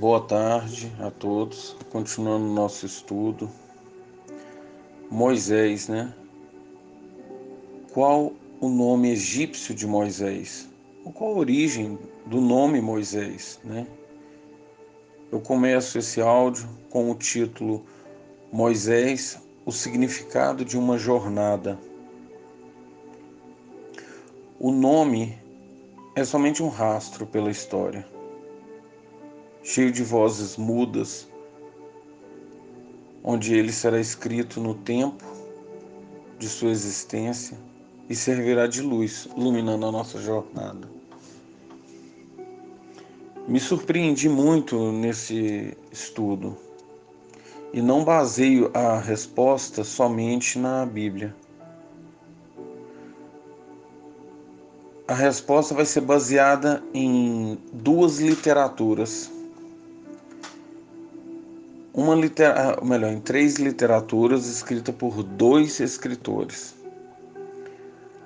Boa tarde a todos. Continuando o nosso estudo. Moisés, né? Qual o nome egípcio de Moisés? Qual a origem do nome Moisés, né? Eu começo esse áudio com o título Moisés, o significado de uma jornada. O nome é somente um rastro pela história cheio de vozes mudas, onde ele será escrito no tempo de sua existência e servirá de luz, iluminando a nossa jornada. Me surpreendi muito nesse estudo e não baseio a resposta somente na Bíblia. A resposta vai ser baseada em duas literaturas uma litera... Ah, melhor, em três literaturas escritas por dois escritores.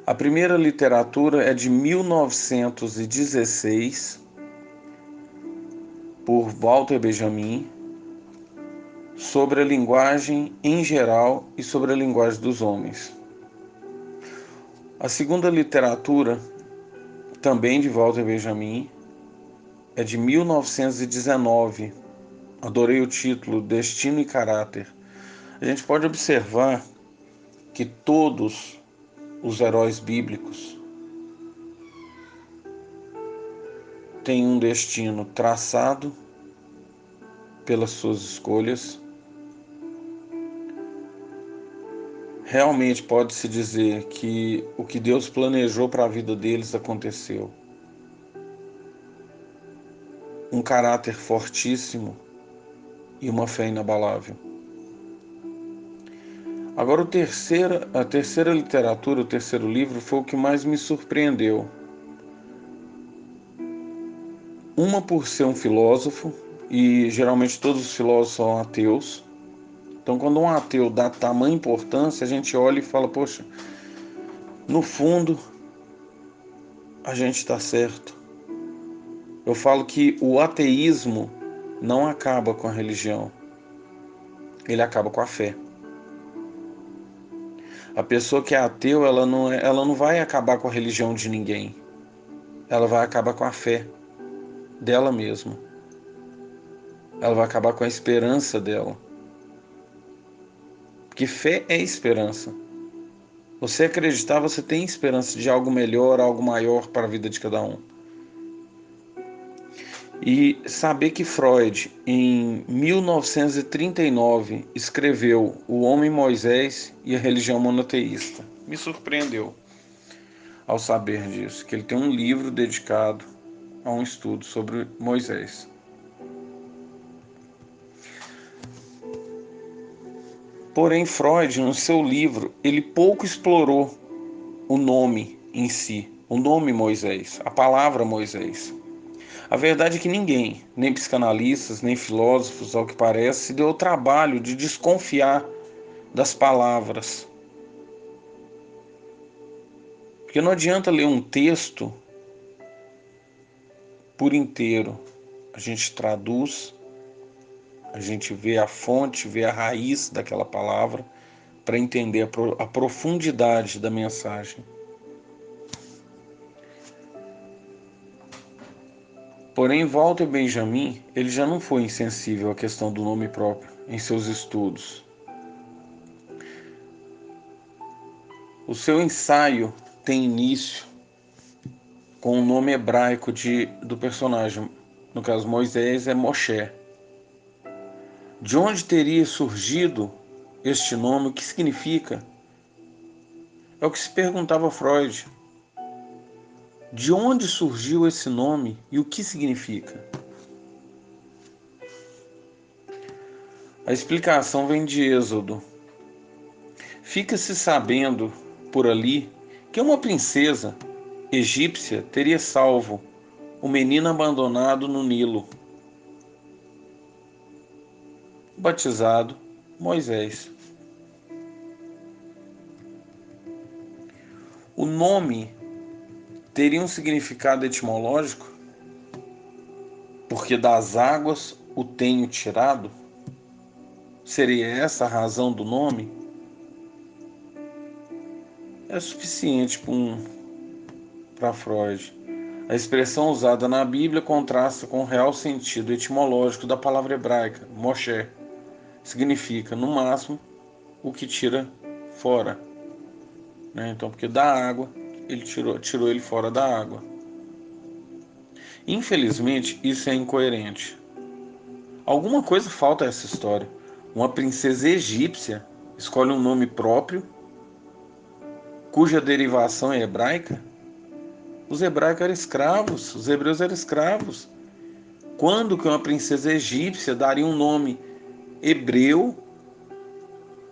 A primeira literatura é de 1916, por Walter Benjamin, sobre a linguagem em geral e sobre a linguagem dos homens. A segunda literatura, também de Walter Benjamin, é de 1919, Adorei o título Destino e Caráter. A gente pode observar que todos os heróis bíblicos têm um destino traçado pelas suas escolhas. Realmente pode-se dizer que o que Deus planejou para a vida deles aconteceu. Um caráter fortíssimo e uma fé inabalável. Agora, o terceira, a terceira literatura, o terceiro livro, foi o que mais me surpreendeu. Uma por ser um filósofo, e geralmente todos os filósofos são ateus. Então, quando um ateu dá tamanha importância, a gente olha e fala: Poxa, no fundo, a gente está certo. Eu falo que o ateísmo não acaba com a religião, ele acaba com a fé. A pessoa que é ateu, ela não, é, ela não vai acabar com a religião de ninguém. Ela vai acabar com a fé dela mesma. Ela vai acabar com a esperança dela. Porque fé é esperança. Você acreditar, você tem esperança de algo melhor, algo maior para a vida de cada um. E saber que Freud, em 1939, escreveu O Homem Moisés e a Religião Monoteísta, me surpreendeu ao saber disso, que ele tem um livro dedicado a um estudo sobre Moisés. Porém, Freud, no seu livro, ele pouco explorou o nome em si, o nome Moisés, a palavra Moisés. A verdade é que ninguém, nem psicanalistas, nem filósofos, ao que parece, se deu o trabalho de desconfiar das palavras. Porque não adianta ler um texto por inteiro. A gente traduz, a gente vê a fonte, vê a raiz daquela palavra para entender a profundidade da mensagem. Porém, Walter Benjamin ele já não foi insensível à questão do nome próprio em seus estudos. O seu ensaio tem início com o nome hebraico de, do personagem, no caso Moisés é Moshe. De onde teria surgido este nome? O que significa? É o que se perguntava Freud. De onde surgiu esse nome e o que significa? A explicação vem de Êxodo. Fica-se sabendo por ali que uma princesa egípcia teria salvo o menino abandonado no Nilo, batizado Moisés. O nome teria um significado etimológico? Porque das águas o tenho tirado? Seria essa a razão do nome? É suficiente para Freud. A expressão usada na Bíblia contrasta com o real sentido etimológico da palavra hebraica, Moshe. Significa, no máximo, o que tira fora. Né? Então, porque da água, ele tirou, tirou ele fora da água. Infelizmente, isso é incoerente. Alguma coisa falta a essa história. Uma princesa egípcia escolhe um nome próprio, cuja derivação é hebraica. Os hebraicos eram escravos, os hebreus eram escravos. Quando que uma princesa egípcia daria um nome hebreu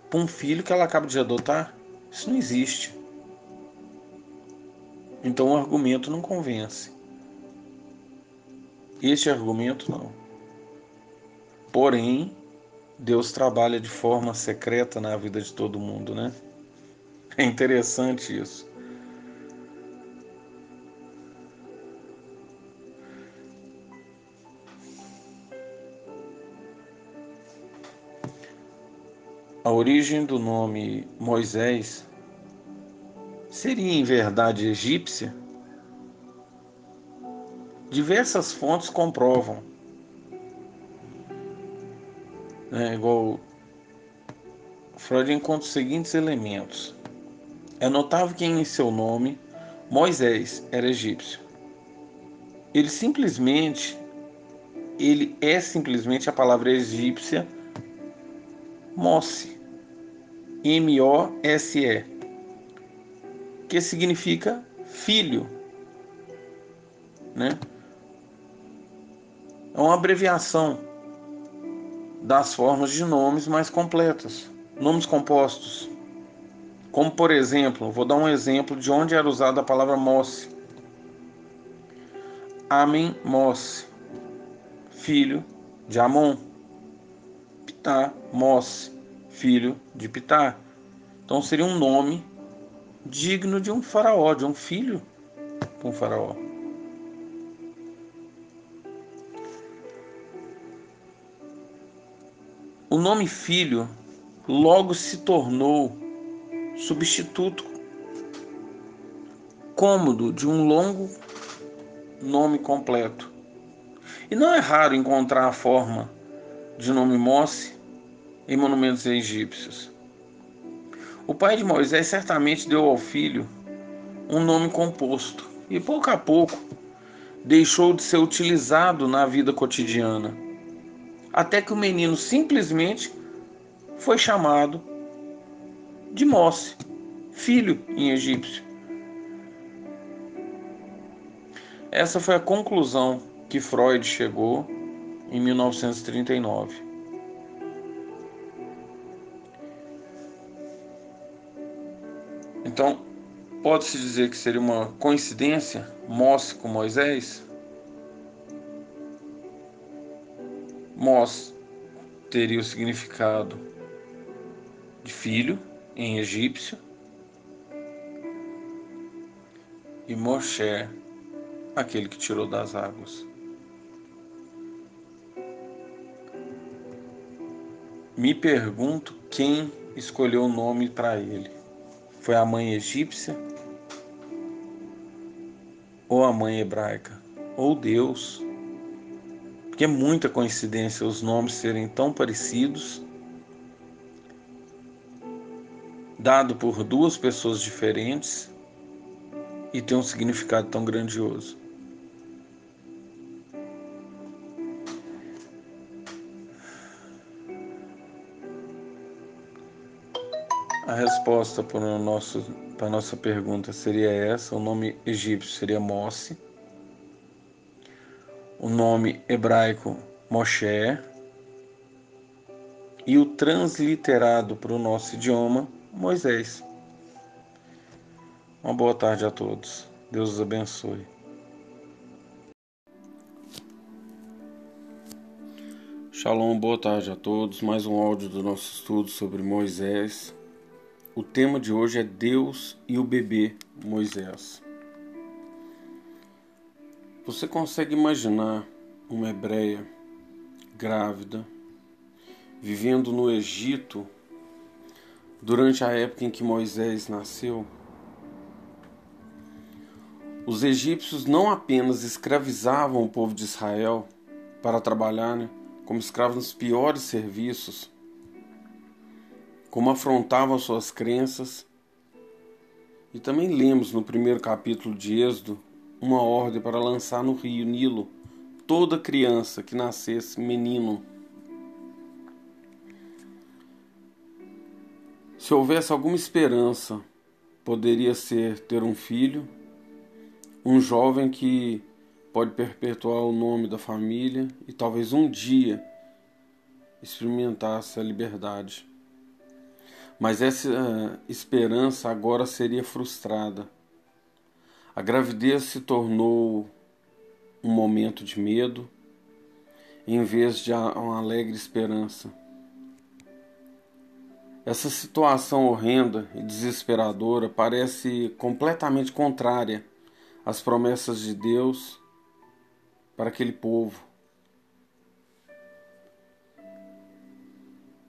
para um filho que ela acaba de adotar? Isso não existe. Então o argumento não convence. Este argumento não. Porém, Deus trabalha de forma secreta na vida de todo mundo, né? É interessante isso. A origem do nome Moisés seria em verdade egípcia? Diversas fontes comprovam. É, igual Freud encontra os seguintes elementos. É notável que em seu nome Moisés era egípcio. Ele simplesmente ele é simplesmente a palavra egípcia Mose. M-O-S-E que significa filho, né? É uma abreviação das formas de nomes mais completas, nomes compostos. Como por exemplo, vou dar um exemplo de onde era usada a palavra Mose. Amen Mose, filho de Amon. Pitá Mose, filho de Pitá. Então seria um nome digno de um faraó, de um filho de um faraó. O nome filho logo se tornou substituto cômodo de um longo nome completo. E não é raro encontrar a forma de nome Mose em monumentos egípcios. O pai de Moisés certamente deu ao filho um nome composto e pouco a pouco deixou de ser utilizado na vida cotidiana, até que o menino simplesmente foi chamado de Mose, filho em egípcio. Essa foi a conclusão que Freud chegou em 1939. Então, pode-se dizer que seria uma coincidência Mós com Moisés? Mós teria o significado de filho em egípcio e Moshe, aquele que tirou das águas. Me pergunto quem escolheu o nome para ele. Foi a mãe egípcia? Ou a mãe hebraica? Ou Deus? Porque é muita coincidência os nomes serem tão parecidos, dado por duas pessoas diferentes e ter um significado tão grandioso. A resposta para, o nosso, para a nossa pergunta seria essa: o nome egípcio seria Mossi, o nome hebraico Moshe, e o transliterado para o nosso idioma Moisés. Uma boa tarde a todos. Deus os abençoe. Shalom, boa tarde a todos. Mais um áudio do nosso estudo sobre Moisés. O tema de hoje é Deus e o bebê Moisés. Você consegue imaginar uma hebreia grávida, vivendo no Egito durante a época em que Moisés nasceu. Os egípcios não apenas escravizavam o povo de Israel para trabalhar né, como escravos nos piores serviços, como afrontavam suas crenças. E também lemos no primeiro capítulo de Êxodo uma ordem para lançar no rio Nilo toda criança que nascesse menino. Se houvesse alguma esperança, poderia ser ter um filho, um jovem que pode perpetuar o nome da família e talvez um dia experimentasse a liberdade. Mas essa eh, esperança agora seria frustrada. A gravidez se tornou um momento de medo em vez de uma alegre esperança. Essa situação horrenda e desesperadora parece completamente contrária às promessas de Deus para aquele povo.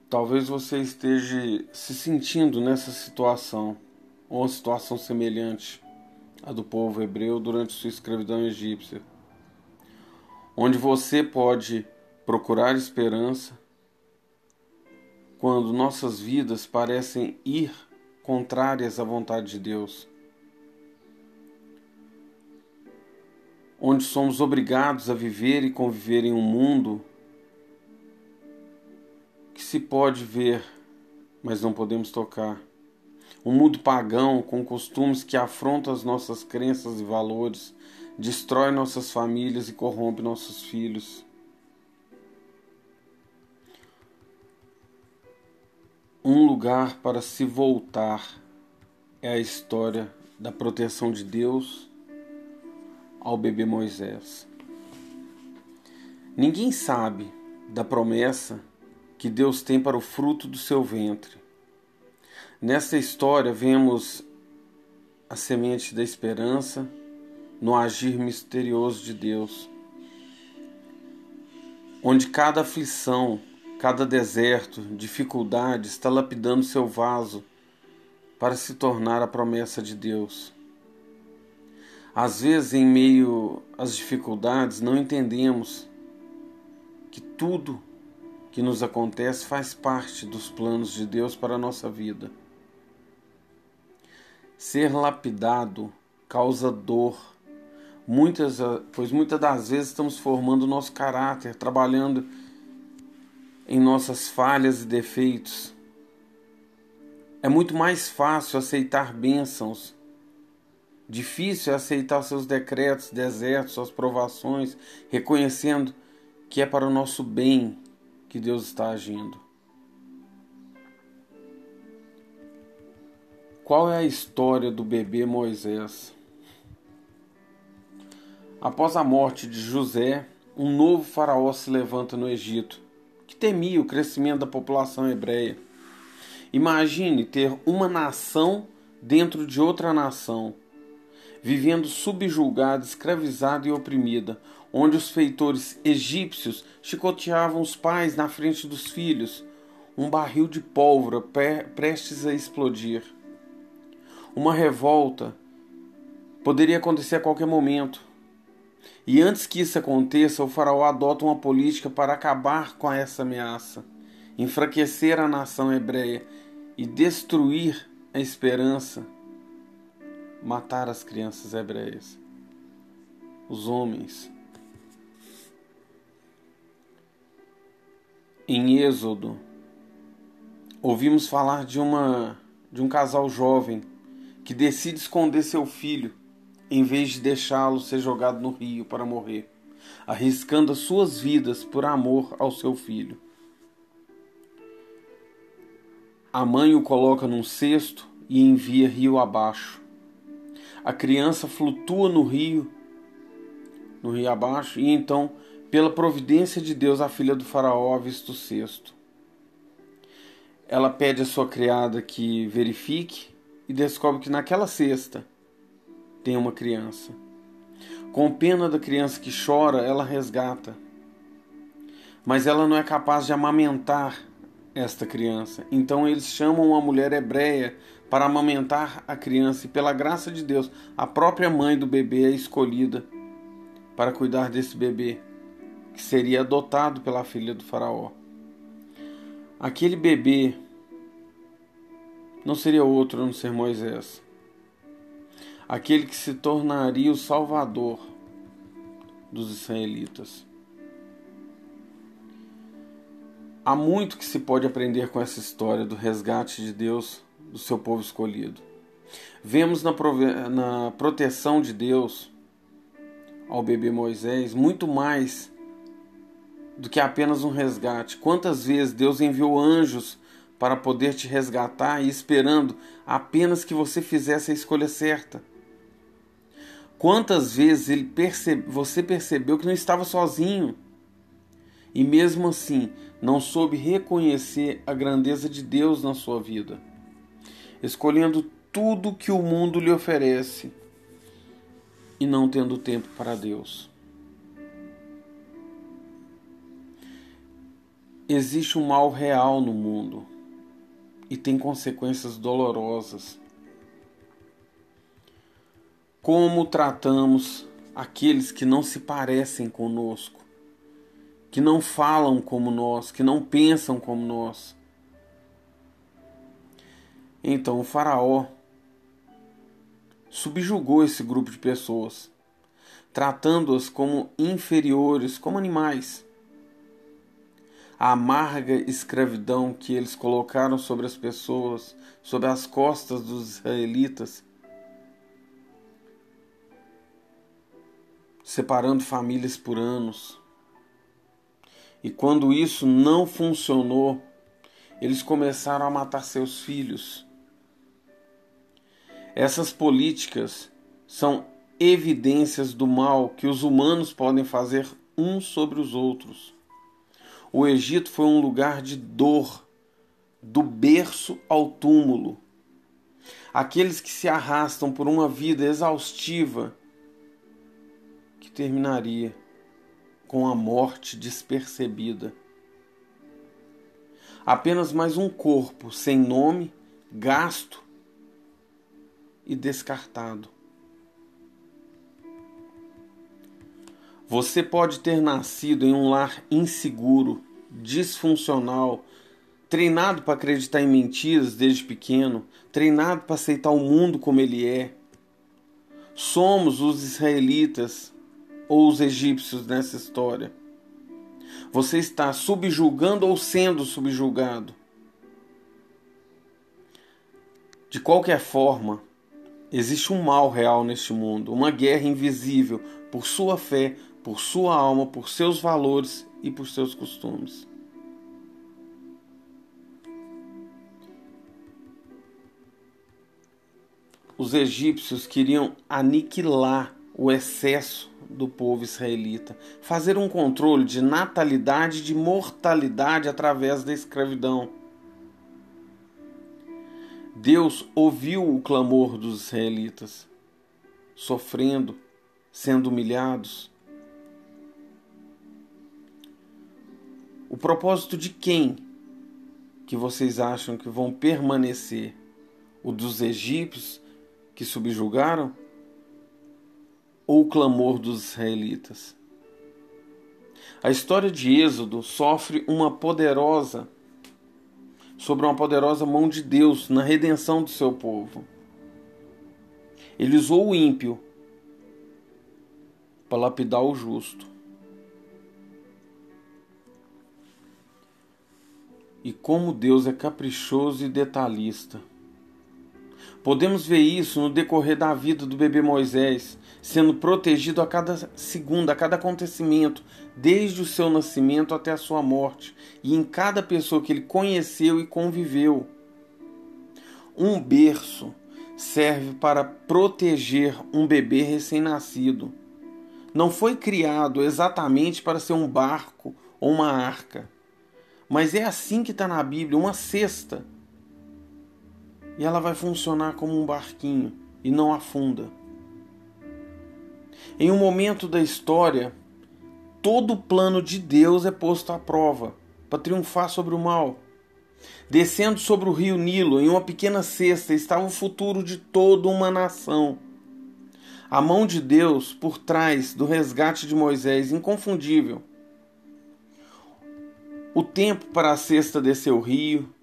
Talvez você esteja se sentindo nessa situação, ou uma situação semelhante à do povo hebreu durante sua escravidão egípcia, onde você pode procurar esperança quando nossas vidas parecem ir contrárias à vontade de Deus, onde somos obrigados a viver e conviver em um mundo que se pode ver, mas não podemos tocar. Um mundo pagão com costumes que afrontam as nossas crenças e valores, destrói nossas famílias e corrompe nossos filhos. Um lugar para se voltar é a história da proteção de Deus ao bebê Moisés. Ninguém sabe da promessa que Deus tem para o fruto do seu ventre. Nesta história, vemos a semente da esperança no agir misterioso de Deus, onde cada aflição, cada deserto, dificuldade está lapidando seu vaso para se tornar a promessa de Deus. Às vezes, em meio às dificuldades, não entendemos que tudo que nos acontece faz parte dos planos de Deus para a nossa vida. Ser lapidado causa dor, muitas, pois muitas das vezes estamos formando nosso caráter, trabalhando em nossas falhas e defeitos. É muito mais fácil aceitar bênçãos. Difícil é aceitar seus decretos, desertos, suas provações, reconhecendo que é para o nosso bem que Deus está agindo. Qual é a história do bebê Moisés? Após a morte de José, um novo faraó se levanta no Egito, que temia o crescimento da população hebreia. Imagine ter uma nação dentro de outra nação, vivendo subjugada, escravizada e oprimida, onde os feitores egípcios chicoteavam os pais na frente dos filhos, um barril de pólvora prestes a explodir. Uma revolta poderia acontecer a qualquer momento. E antes que isso aconteça, o faraó adota uma política para acabar com essa ameaça, enfraquecer a nação hebreia e destruir a esperança, matar as crianças hebreias, os homens Em Êxodo, ouvimos falar de uma de um casal jovem que decide esconder seu filho em vez de deixá-lo ser jogado no rio para morrer, arriscando as suas vidas por amor ao seu filho. A mãe o coloca num cesto e envia rio abaixo. A criança flutua no rio, no rio abaixo, e então pela providência de Deus, a filha do faraó avista o cesto. Ela pede à sua criada que verifique e descobre que naquela cesta tem uma criança. Com pena da criança que chora, ela resgata. mas ela não é capaz de amamentar esta criança. Então eles chamam uma mulher hebreia para amamentar a criança e, pela graça de Deus, a própria mãe do bebê é escolhida para cuidar desse bebê, que seria adotado pela filha do Faraó. Aquele bebê não seria outro a não ser Moisés, aquele que se tornaria o salvador dos israelitas. Há muito que se pode aprender com essa história do resgate de Deus do seu povo escolhido. Vemos na, na proteção de Deus ao bebê Moisés muito mais do que apenas um resgate. Quantas vezes Deus enviou anjos para poder te resgatar e esperando apenas que você fizesse a escolha certa? Quantas vezes percebe, você percebeu que não estava sozinho e mesmo assim não soube reconhecer a grandeza de Deus na sua vida, escolhendo tudo que o mundo lhe oferece e não tendo tempo para Deus? Existe um mal real no mundo e tem consequências dolorosas. Como tratamos aqueles que não se parecem conosco, que não falam como nós, que não pensam como nós? Então o Faraó subjugou esse grupo de pessoas, tratando-as como inferiores, como animais a amarga escravidão que eles colocaram sobre as pessoas, sobre as costas dos israelitas, separando famílias por anos. E quando isso não funcionou, eles começaram a matar seus filhos. Essas políticas são evidências do mal que os humanos podem fazer uns sobre os outros. O Egito foi um lugar de dor, do berço ao túmulo. Aqueles que se arrastam por uma vida exaustiva que terminaria com a morte despercebida. Apenas mais um corpo sem nome, gasto e descartado. Você pode ter nascido em um lar inseguro, disfuncional, treinado para acreditar em mentiras desde pequeno, treinado para aceitar o mundo como ele é. Somos os israelitas ou os egípcios nessa história. Você está subjulgando ou sendo subjulgado. De qualquer forma, existe um mal real neste mundo, uma guerra invisível por sua fé, por sua alma, por seus valores e por seus costumes. Os egípcios queriam aniquilar o excesso do povo israelita, fazer um controle de natalidade e de mortalidade através da escravidão. Deus ouviu o clamor dos israelitas, sofrendo, sendo humilhados O propósito de quem que vocês acham que vão permanecer? O dos egípcios que subjugaram? Ou o clamor dos israelitas? A história de Êxodo sofre uma poderosa sobre uma poderosa mão de Deus na redenção do seu povo. Ele usou o ímpio para lapidar o justo. E como Deus é caprichoso e detalhista. Podemos ver isso no decorrer da vida do bebê Moisés, sendo protegido a cada segundo, a cada acontecimento, desde o seu nascimento até a sua morte, e em cada pessoa que ele conheceu e conviveu. Um berço serve para proteger um bebê recém-nascido. Não foi criado exatamente para ser um barco ou uma arca mas é assim que está na Bíblia, uma cesta. E ela vai funcionar como um barquinho e não afunda. Em um momento da história, todo o plano de Deus é posto à prova para triunfar sobre o mal. Descendo sobre o rio Nilo, em uma pequena cesta, estava o futuro de toda uma nação. A mão de Deus por trás do resgate de Moisés, inconfundível. O tempo para a cesta descer o rio,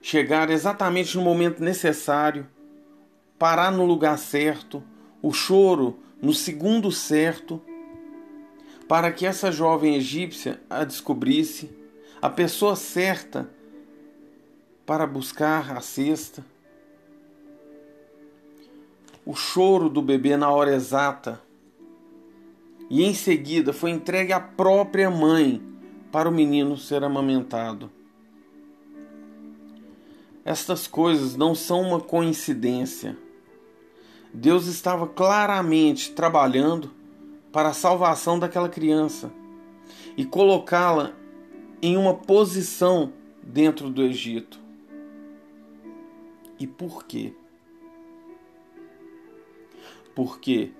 chegar exatamente no momento necessário, parar no lugar certo, o choro no segundo certo, para que essa jovem egípcia a descobrisse, a pessoa certa para buscar a cesta. O choro do bebê na hora exata. E em seguida foi entregue à própria mãe para o menino ser amamentado. Estas coisas não são uma coincidência. Deus estava claramente trabalhando para a salvação daquela criança e colocá-la em uma posição dentro do Egito. E por quê? Porque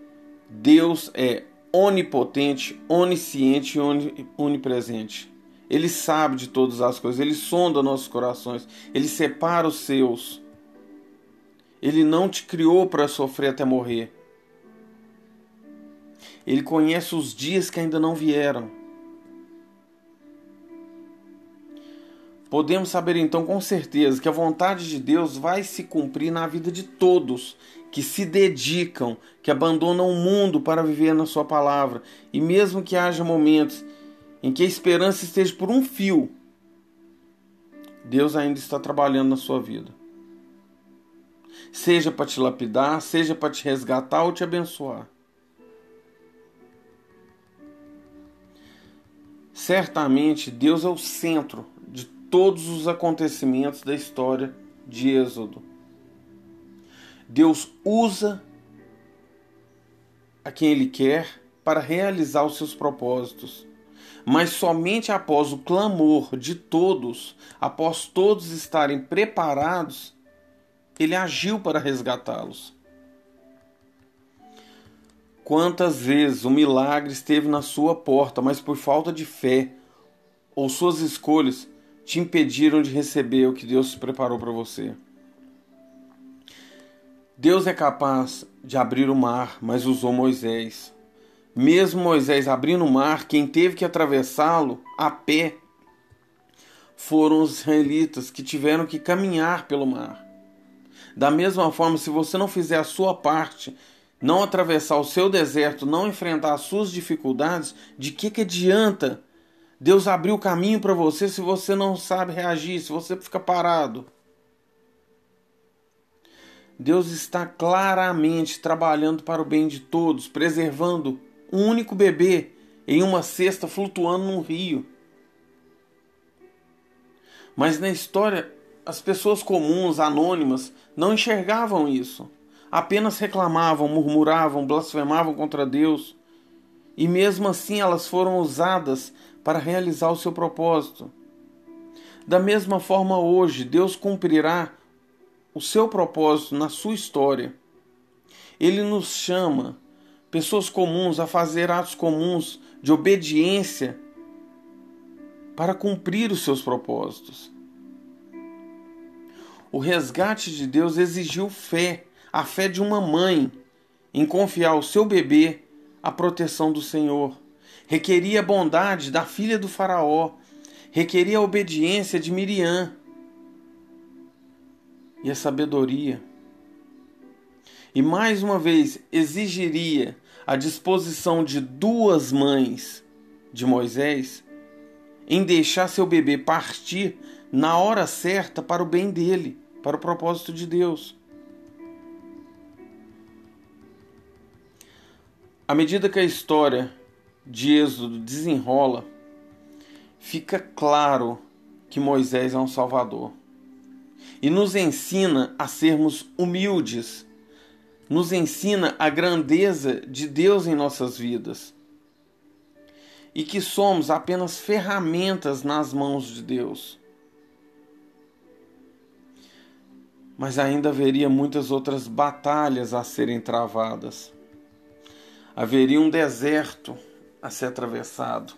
Deus é onipotente, onisciente e onipresente. Ele sabe de todas as coisas, ele sonda nossos corações, ele separa os seus. Ele não te criou para sofrer até morrer. Ele conhece os dias que ainda não vieram. Podemos saber então com certeza que a vontade de Deus vai se cumprir na vida de todos que se dedicam, que abandonam o mundo para viver na Sua palavra, e mesmo que haja momentos em que a esperança esteja por um fio, Deus ainda está trabalhando na sua vida. Seja para te lapidar, seja para te resgatar ou te abençoar. Certamente Deus é o centro de todos os acontecimentos da história de Êxodo. Deus usa a quem Ele quer para realizar os seus propósitos mas somente após o clamor de todos, após todos estarem preparados, ele agiu para resgatá-los. Quantas vezes o milagre esteve na sua porta, mas por falta de fé ou suas escolhas te impediram de receber o que Deus preparou para você? Deus é capaz de abrir o mar, mas usou Moisés. Mesmo Moisés abrindo o mar, quem teve que atravessá-lo a pé foram os israelitas que tiveram que caminhar pelo mar. Da mesma forma, se você não fizer a sua parte, não atravessar o seu deserto, não enfrentar as suas dificuldades, de que, que adianta Deus abrir o caminho para você se você não sabe reagir, se você fica parado? Deus está claramente trabalhando para o bem de todos, preservando um único bebê em uma cesta flutuando num rio. Mas na história, as pessoas comuns, anônimas, não enxergavam isso. Apenas reclamavam, murmuravam, blasfemavam contra Deus. E mesmo assim elas foram usadas para realizar o seu propósito. Da mesma forma, hoje, Deus cumprirá o seu propósito na sua história. Ele nos chama pessoas comuns a fazer atos comuns de obediência para cumprir os seus propósitos. O resgate de Deus exigiu fé, a fé de uma mãe em confiar o seu bebê à proteção do Senhor. Requeria a bondade da filha do Faraó, requeria a obediência de Miriam e a sabedoria. E mais uma vez exigiria a disposição de duas mães de Moisés em deixar seu bebê partir na hora certa para o bem dele, para o propósito de Deus. À medida que a história de Êxodo desenrola, fica claro que Moisés é um Salvador e nos ensina a sermos humildes nos ensina a grandeza de Deus em nossas vidas e que somos apenas ferramentas nas mãos de Deus. Mas ainda haveria muitas outras batalhas a serem travadas. Haveria um deserto a ser atravessado.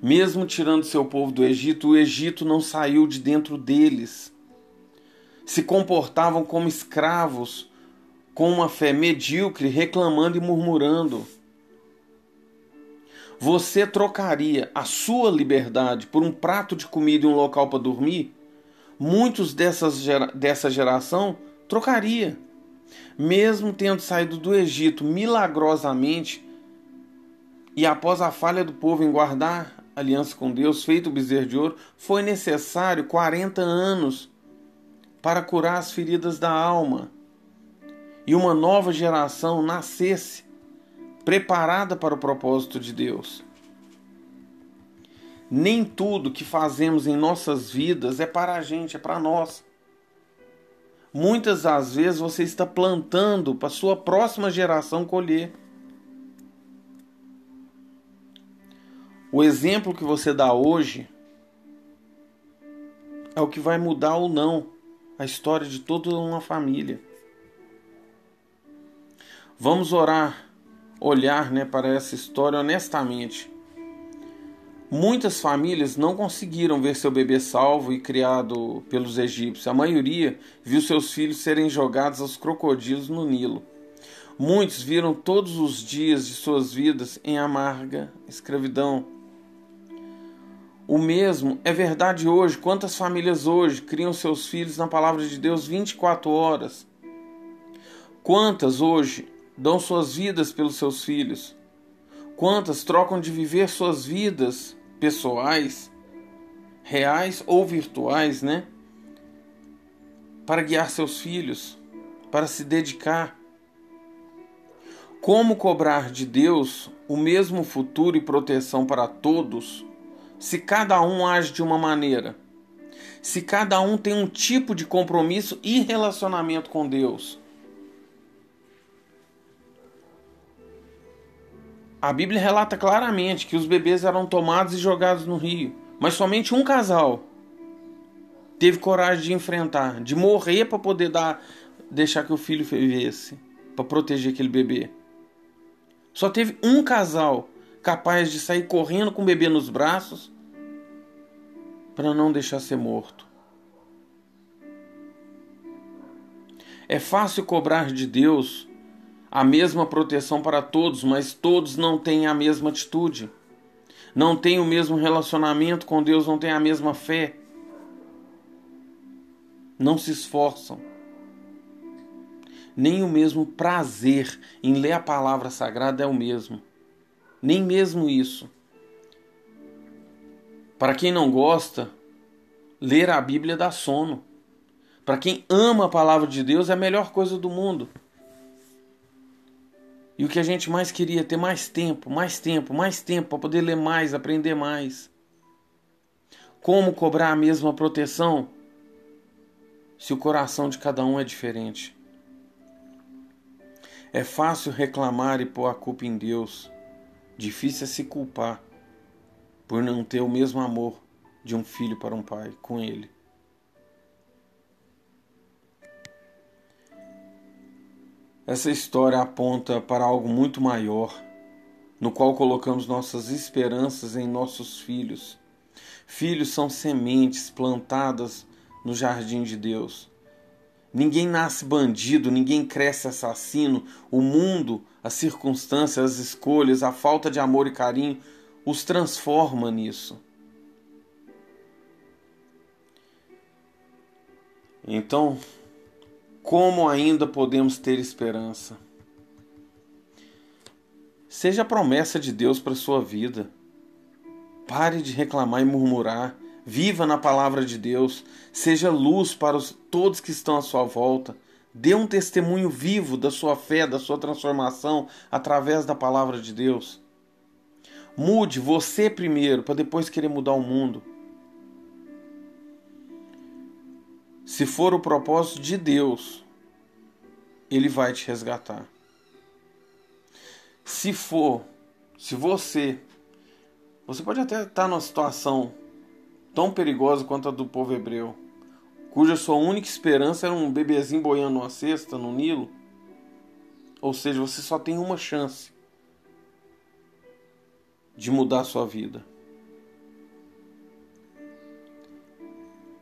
Mesmo tirando seu povo do Egito, o Egito não saiu de dentro deles. Se comportavam como escravos, com uma fé medíocre, reclamando e murmurando. Você trocaria a sua liberdade por um prato de comida e um local para dormir? Muitos dessas, dessa geração trocaria. Mesmo tendo saído do Egito milagrosamente e após a falha do povo em guardar aliança com Deus, feito o bezerro de ouro, foi necessário 40 anos para curar as feridas da alma e uma nova geração nascesse preparada para o propósito de Deus. Nem tudo que fazemos em nossas vidas é para a gente, é para nós. Muitas das vezes você está plantando para sua próxima geração colher. O exemplo que você dá hoje é o que vai mudar ou não a história de toda uma família. Vamos orar, olhar né, para essa história honestamente. Muitas famílias não conseguiram ver seu bebê salvo e criado pelos egípcios. A maioria viu seus filhos serem jogados aos crocodilos no Nilo. Muitos viram todos os dias de suas vidas em amarga escravidão. O mesmo é verdade hoje. Quantas famílias hoje criam seus filhos na palavra de Deus 24 horas? Quantas hoje dão suas vidas pelos seus filhos? Quantas trocam de viver suas vidas pessoais, reais ou virtuais, né? Para guiar seus filhos, para se dedicar? Como cobrar de Deus o mesmo futuro e proteção para todos? Se cada um age de uma maneira, se cada um tem um tipo de compromisso e relacionamento com Deus. A Bíblia relata claramente que os bebês eram tomados e jogados no rio, mas somente um casal teve coragem de enfrentar, de morrer para poder dar, deixar que o filho vivesse, para proteger aquele bebê. Só teve um casal capaz de sair correndo com o bebê nos braços para não deixar ser morto. É fácil cobrar de Deus a mesma proteção para todos, mas todos não têm a mesma atitude, não têm o mesmo relacionamento com Deus, não têm a mesma fé, não se esforçam, nem o mesmo prazer em ler a palavra sagrada é o mesmo, nem mesmo isso. Para quem não gosta, ler a Bíblia dá sono. Para quem ama a palavra de Deus, é a melhor coisa do mundo. E o que a gente mais queria é ter mais tempo, mais tempo, mais tempo para poder ler mais, aprender mais. Como cobrar a mesma proteção se o coração de cada um é diferente? É fácil reclamar e pôr a culpa em Deus. Difícil é se culpar por não ter o mesmo amor de um filho para um pai com ele. Essa história aponta para algo muito maior, no qual colocamos nossas esperanças em nossos filhos. Filhos são sementes plantadas no jardim de Deus. Ninguém nasce bandido, ninguém cresce assassino. O mundo, as circunstâncias, as escolhas, a falta de amor e carinho os transforma nisso. Então, como ainda podemos ter esperança? Seja a promessa de Deus para sua vida. Pare de reclamar e murmurar. Viva na palavra de Deus. Seja luz para os, todos que estão à sua volta. Dê um testemunho vivo da sua fé, da sua transformação através da palavra de Deus. Mude você primeiro, para depois querer mudar o mundo. Se for o propósito de Deus, Ele vai te resgatar. Se for, se você, você pode até estar numa situação tão perigosa quanto a do povo hebreu, cuja sua única esperança era um bebezinho boiando numa cesta no Nilo. Ou seja, você só tem uma chance de mudar sua vida.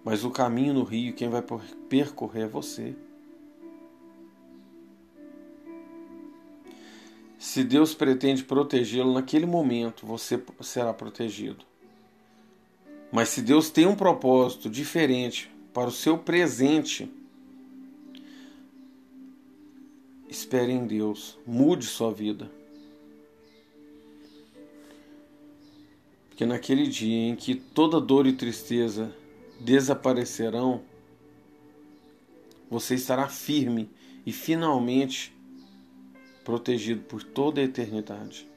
Mas o caminho no rio, quem vai percorrer é você. Se Deus pretende protegê-lo naquele momento, você será protegido. Mas se Deus tem um propósito diferente para o seu presente, espere em Deus, mude sua vida. Porque naquele dia em que toda dor e tristeza desaparecerão, você estará firme e finalmente protegido por toda a eternidade.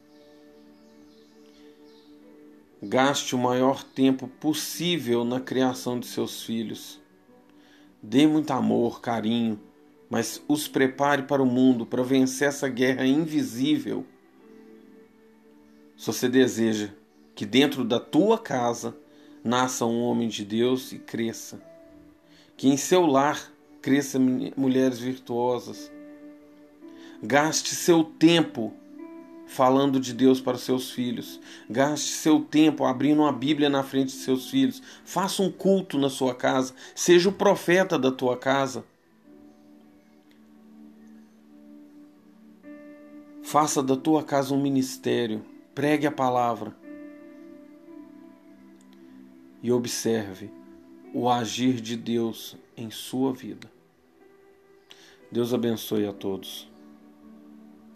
Gaste o maior tempo possível na criação de seus filhos. Dê muito amor, carinho, mas os prepare para o mundo, para vencer essa guerra invisível. Se você deseja que dentro da tua casa nasça um homem de Deus e cresça. Que em seu lar cresça mulheres virtuosas. Gaste seu tempo falando de Deus para os seus filhos. Gaste seu tempo abrindo uma Bíblia na frente de seus filhos. Faça um culto na sua casa. Seja o profeta da tua casa. Faça da tua casa um ministério. Pregue a palavra e observe o agir de Deus em sua vida. Deus abençoe a todos.